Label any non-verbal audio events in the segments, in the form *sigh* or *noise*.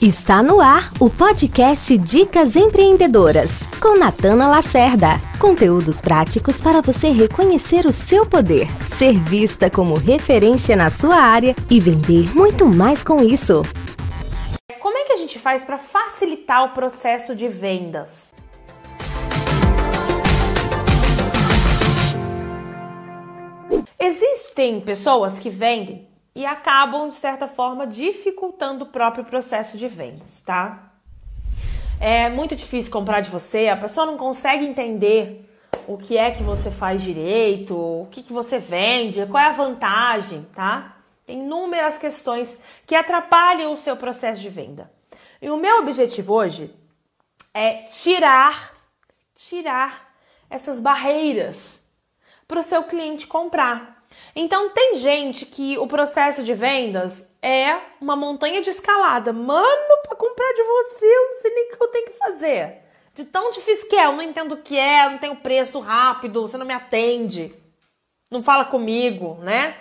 Está no ar o podcast Dicas Empreendedoras, com Natana Lacerda. Conteúdos práticos para você reconhecer o seu poder, ser vista como referência na sua área e vender muito mais com isso. Como é que a gente faz para facilitar o processo de vendas? Existem pessoas que vendem e acabam, de certa forma, dificultando o próprio processo de vendas, tá? É muito difícil comprar de você, a pessoa não consegue entender o que é que você faz direito, o que, que você vende, qual é a vantagem, tá? Tem inúmeras questões que atrapalham o seu processo de venda. E o meu objetivo hoje é tirar, tirar essas barreiras para o seu cliente comprar. Então tem gente que o processo de vendas é uma montanha de escalada. Mano, para comprar de você, eu não sei nem o que eu tenho que fazer. De tão difícil que é, eu não entendo o que é, não tenho preço rápido, você não me atende, não fala comigo, né?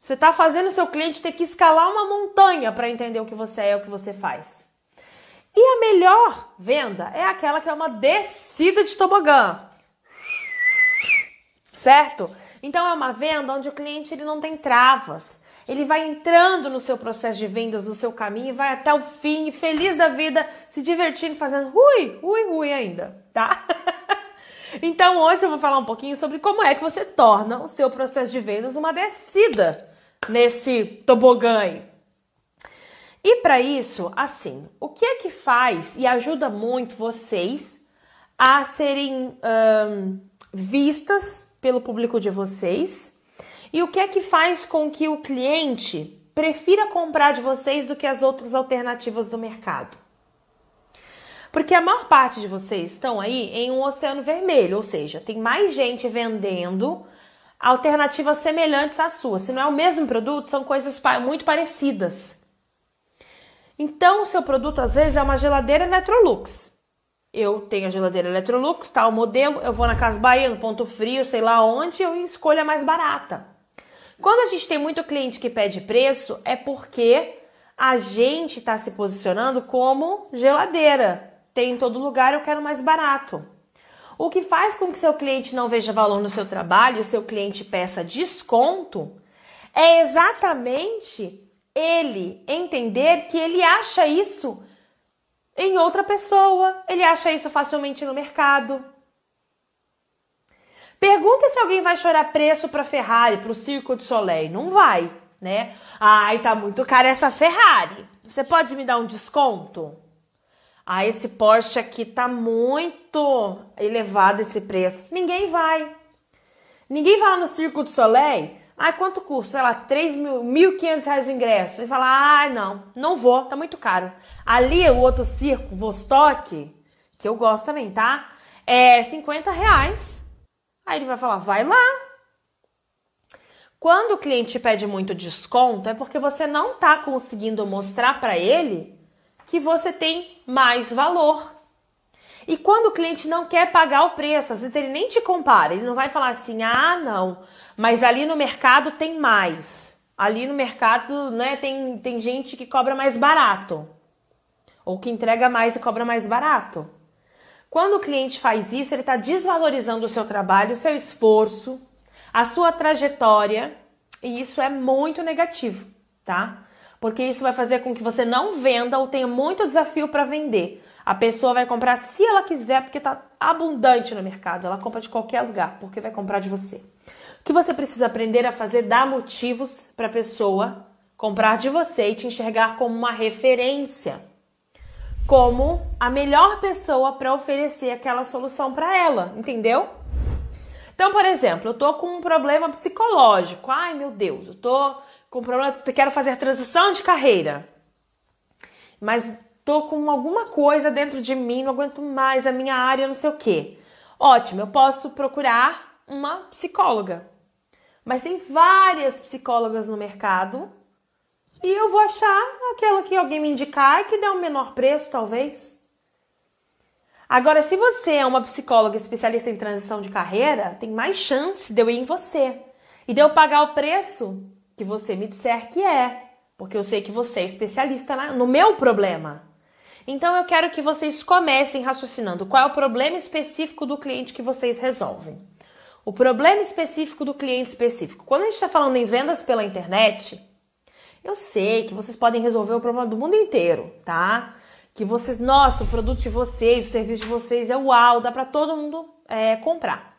Você está fazendo o seu cliente ter que escalar uma montanha para entender o que você é, o que você faz. E a melhor venda é aquela que é uma descida de tobogã. Certo? Então é uma venda onde o cliente ele não tem travas. Ele vai entrando no seu processo de vendas, no seu caminho, vai até o fim, feliz da vida, se divertindo, fazendo ui, ui, ui ainda, tá? *laughs* então hoje eu vou falar um pouquinho sobre como é que você torna o seu processo de vendas uma descida nesse tobogã aí. E para isso, assim, o que é que faz e ajuda muito vocês a serem vistas pelo público de vocês? E o que é que faz com que o cliente prefira comprar de vocês do que as outras alternativas do mercado? Porque a maior parte de vocês estão aí em um oceano vermelho, ou seja, tem mais gente vendendo alternativas semelhantes à sua. Se não é o mesmo produto, são coisas muito parecidas. Então, o seu produto às vezes é uma geladeira Electrolux eu tenho a geladeira Electrolux, tal modelo, eu vou na Casa Bahia, no Ponto Frio, sei lá onde, eu escolho a mais barata. Quando a gente tem muito cliente que pede preço, é porque a gente está se posicionando como geladeira. Tem em todo lugar, eu quero mais barato. O que faz com que seu cliente não veja valor no seu trabalho, o seu cliente peça desconto, é exatamente ele entender que ele acha isso em outra pessoa. Ele acha isso facilmente no mercado. Pergunta se alguém vai chorar preço para Ferrari, para o Circo de Soleil. Não vai, né? Ai, tá muito cara essa Ferrari. Você pode me dar um desconto? Ah, esse Porsche aqui tá muito elevado esse preço. Ninguém vai. Ninguém vai lá no Circo de Soleil ah, quanto custa? Sei lá, 3 mil, 1.500 reais o ingresso. E fala, ah, não, não vou, tá muito caro. Ali, o outro circo, Vostok, que eu gosto também, tá? É 50 reais. Aí ele vai falar, vai lá. Quando o cliente pede muito desconto, é porque você não tá conseguindo mostrar para ele que você tem mais valor. E quando o cliente não quer pagar o preço, às vezes ele nem te compara, ele não vai falar assim, ah, não, mas ali no mercado tem mais. Ali no mercado, né, tem, tem gente que cobra mais barato. Ou que entrega mais e cobra mais barato. Quando o cliente faz isso, ele está desvalorizando o seu trabalho, o seu esforço, a sua trajetória, e isso é muito negativo, tá? Porque isso vai fazer com que você não venda ou tenha muito desafio para vender. A pessoa vai comprar se ela quiser, porque está abundante no mercado. Ela compra de qualquer lugar, porque vai comprar de você. O que você precisa aprender a fazer dar motivos para a pessoa comprar de você e te enxergar como uma referência, como a melhor pessoa para oferecer aquela solução para ela, entendeu? Então, por exemplo, eu tô com um problema psicológico. Ai, meu Deus, eu tô com um problema, quero fazer transição de carreira. Mas tô com alguma coisa dentro de mim, não aguento mais a minha área, não sei o quê. Ótimo, eu posso procurar uma psicóloga. Mas tem várias psicólogas no mercado e eu vou achar aquela que alguém me indicar e que dá um menor preço, talvez. Agora, se você é uma psicóloga especialista em transição de carreira, tem mais chance de eu ir em você e de eu pagar o preço que você me disser que é. porque eu sei que você é especialista no meu problema. Então eu quero que vocês comecem raciocinando qual é o problema específico do cliente que vocês resolvem. O problema específico do cliente específico. Quando a gente está falando em vendas pela internet, eu sei que vocês podem resolver o problema do mundo inteiro, tá? Que vocês, nossa, o produto de vocês, o serviço de vocês é uau, dá para todo mundo é, comprar.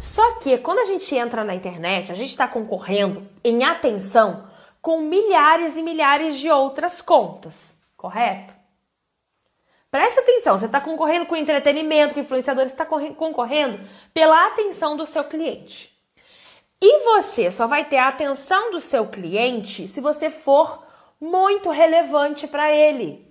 Só que quando a gente entra na internet, a gente está concorrendo em atenção com milhares e milhares de outras contas, correto? Preste atenção, você está concorrendo com entretenimento, com influenciadores, está concorrendo pela atenção do seu cliente. E você só vai ter a atenção do seu cliente se você for muito relevante para ele.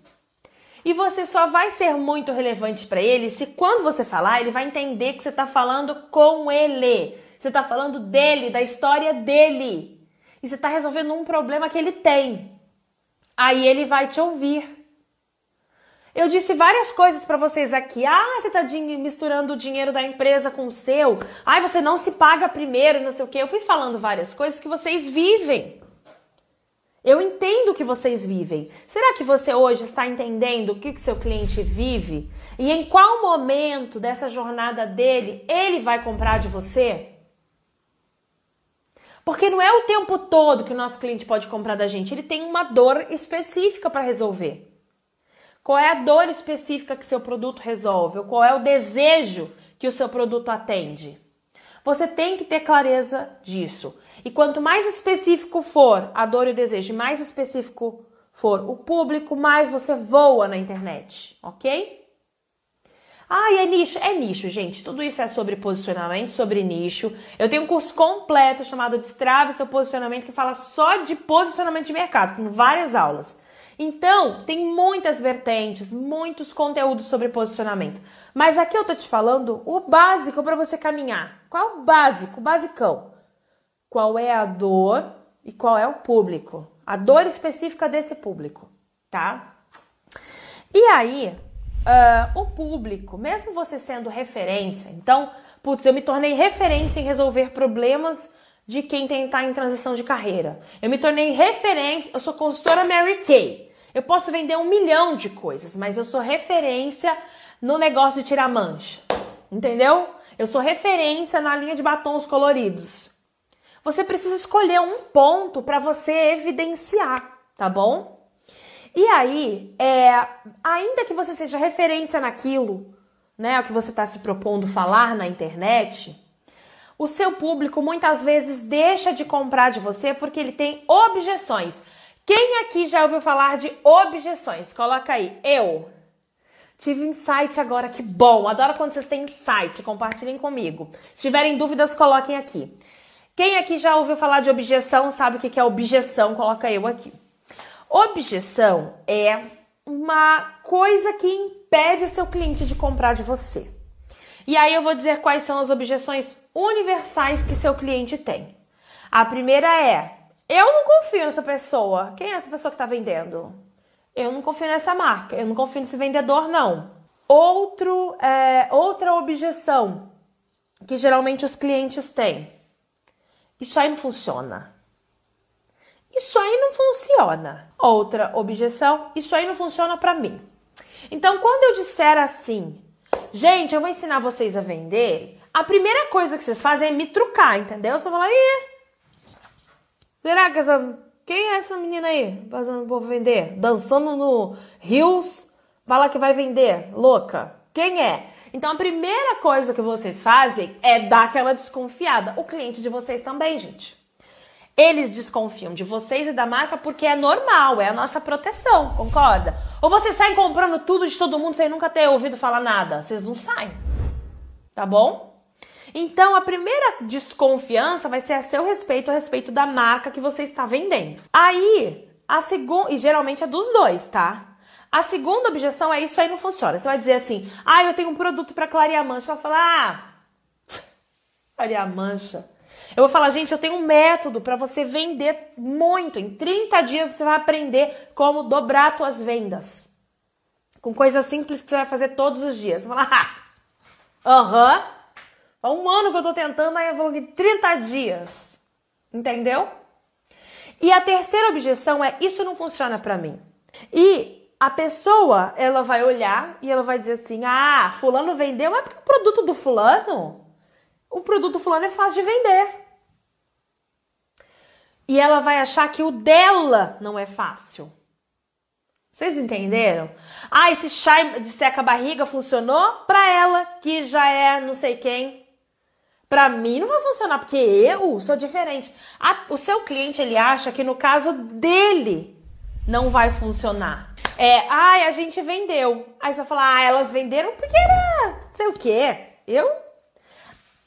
E você só vai ser muito relevante para ele se quando você falar, ele vai entender que você está falando com ele. Você está falando dele, da história dele. E você está resolvendo um problema que ele tem. Aí ele vai te ouvir. Eu disse várias coisas para vocês aqui. Ah, você está misturando o dinheiro da empresa com o seu. Ah, você não se paga primeiro, não sei o quê. Eu fui falando várias coisas que vocês vivem. Eu entendo que vocês vivem. Será que você hoje está entendendo o que, que seu cliente vive? E em qual momento dessa jornada dele ele vai comprar de você? Porque não é o tempo todo que o nosso cliente pode comprar da gente. Ele tem uma dor específica para resolver. Qual é a dor específica que seu produto resolve? Ou qual é o desejo que o seu produto atende? Você tem que ter clareza disso. E quanto mais específico for a dor e o desejo, mais específico for o público, mais você voa na internet, ok? Ah, é nicho? É nicho, gente. Tudo isso é sobre posicionamento, sobre nicho. Eu tenho um curso completo chamado Destrave Seu Posicionamento que fala só de posicionamento de mercado, com várias aulas. Então, tem muitas vertentes, muitos conteúdos sobre posicionamento. Mas aqui eu tô te falando o básico para você caminhar. Qual é o básico, o basicão? Qual é a dor e qual é o público? A dor específica desse público, tá? E aí, uh, o público, mesmo você sendo referência, então, putz, eu me tornei referência em resolver problemas de quem tentar em transição de carreira. Eu me tornei referência, eu sou consultora Mary Kay. Eu posso vender um milhão de coisas, mas eu sou referência no negócio de tirar mancha. Entendeu? Eu sou referência na linha de batons coloridos. Você precisa escolher um ponto para você evidenciar, tá bom? E aí, é, ainda que você seja referência naquilo, né, o que você está se propondo falar na internet, o seu público muitas vezes deixa de comprar de você porque ele tem objeções. Quem aqui já ouviu falar de objeções? Coloca aí, eu. Tive insight agora, que bom. Adoro quando vocês têm insight, compartilhem comigo. Se tiverem dúvidas, coloquem aqui. Quem aqui já ouviu falar de objeção, sabe o que é objeção? Coloca eu aqui. Objeção é uma coisa que impede seu cliente de comprar de você. E aí eu vou dizer quais são as objeções universais que seu cliente tem. A primeira é: eu não confio nessa pessoa. Quem é essa pessoa que está vendendo? Eu não confio nessa marca. Eu não confio nesse vendedor, não. Outro, é, outra objeção que geralmente os clientes têm. Isso aí não funciona. Isso aí não funciona. Outra objeção, isso aí não funciona para mim. Então, quando eu disser assim, gente, eu vou ensinar vocês a vender, a primeira coisa que vocês fazem é me trucar, entendeu? Você fala, ih, Será que essa. Quem é essa menina aí? Fazendo povo vender? Dançando no Rios? Fala que vai vender. Louca. Quem é? Então a primeira coisa que vocês fazem é dar aquela desconfiada. O cliente de vocês também, gente. Eles desconfiam de vocês e da marca porque é normal, é a nossa proteção, concorda? Ou vocês saem comprando tudo de todo mundo sem nunca ter ouvido falar nada? Vocês não saem. Tá bom? Então, a primeira desconfiança vai ser a seu respeito, a respeito da marca que você está vendendo. Aí, a segunda, e geralmente é dos dois, tá? A segunda objeção é isso aí não funciona. Você vai dizer assim: "Ah, eu tenho um produto para clarear mancha". Ela fala: "Ah, clarear mancha". Eu vou falar: "Gente, eu tenho um método para você vender muito. Em 30 dias você vai aprender como dobrar suas vendas". Com coisas simples que você vai fazer todos os dias. Você falar: "Ah, aham". Uh -huh. Um ano que eu tô tentando, aí eu vou de 30 dias. Entendeu? E a terceira objeção é: isso não funciona para mim. E a pessoa, ela vai olhar e ela vai dizer assim: "Ah, fulano vendeu, é porque o produto do fulano, o produto do fulano é fácil de vender". E ela vai achar que o dela não é fácil. Vocês entenderam? Ah, esse chá de seca barriga funcionou para ela, que já é não sei quem. Para mim não vai funcionar porque eu sou diferente. Ah, o seu cliente ele acha que no caso dele não vai funcionar. É, ai, a gente vendeu. Aí você vai falar, ah, elas venderam porque era, sei o quê. Eu?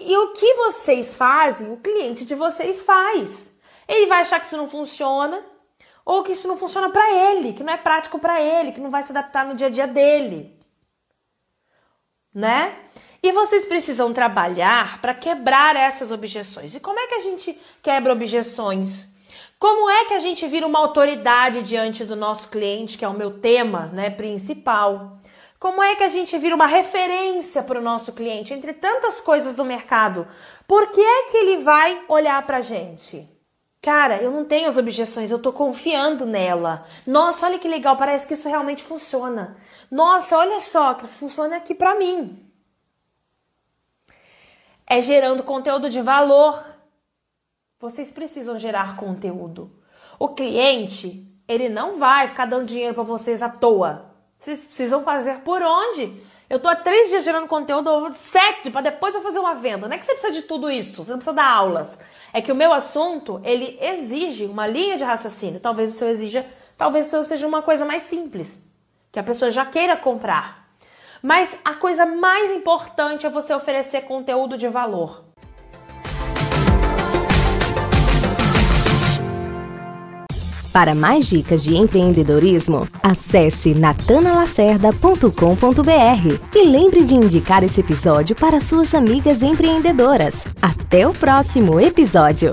E o que vocês fazem, o cliente de vocês faz. Ele vai achar que isso não funciona, ou que isso não funciona para ele, que não é prático para ele, que não vai se adaptar no dia a dia dele. Né? E vocês precisam trabalhar para quebrar essas objeções. E como é que a gente quebra objeções? Como é que a gente vira uma autoridade diante do nosso cliente, que é o meu tema né, principal? Como é que a gente vira uma referência para o nosso cliente entre tantas coisas do mercado? Por que é que ele vai olhar para a gente? Cara, eu não tenho as objeções, eu tô confiando nela. Nossa, olha que legal, parece que isso realmente funciona. Nossa, olha só, que funciona aqui para mim. É gerando conteúdo de valor. Vocês precisam gerar conteúdo. O cliente, ele não vai ficar dando dinheiro para vocês à toa. Vocês precisam fazer por onde? Eu tô há três dias gerando conteúdo, sete, para depois eu fazer uma venda. Não é que você precisa de tudo isso, você não precisa dar aulas. É que o meu assunto, ele exige uma linha de raciocínio. Talvez o seu exija, talvez o seu seja uma coisa mais simples, que a pessoa já queira comprar. Mas a coisa mais importante é você oferecer conteúdo de valor. Para mais dicas de empreendedorismo, acesse natanalacerda.com.br e lembre de indicar esse episódio para suas amigas empreendedoras. Até o próximo episódio!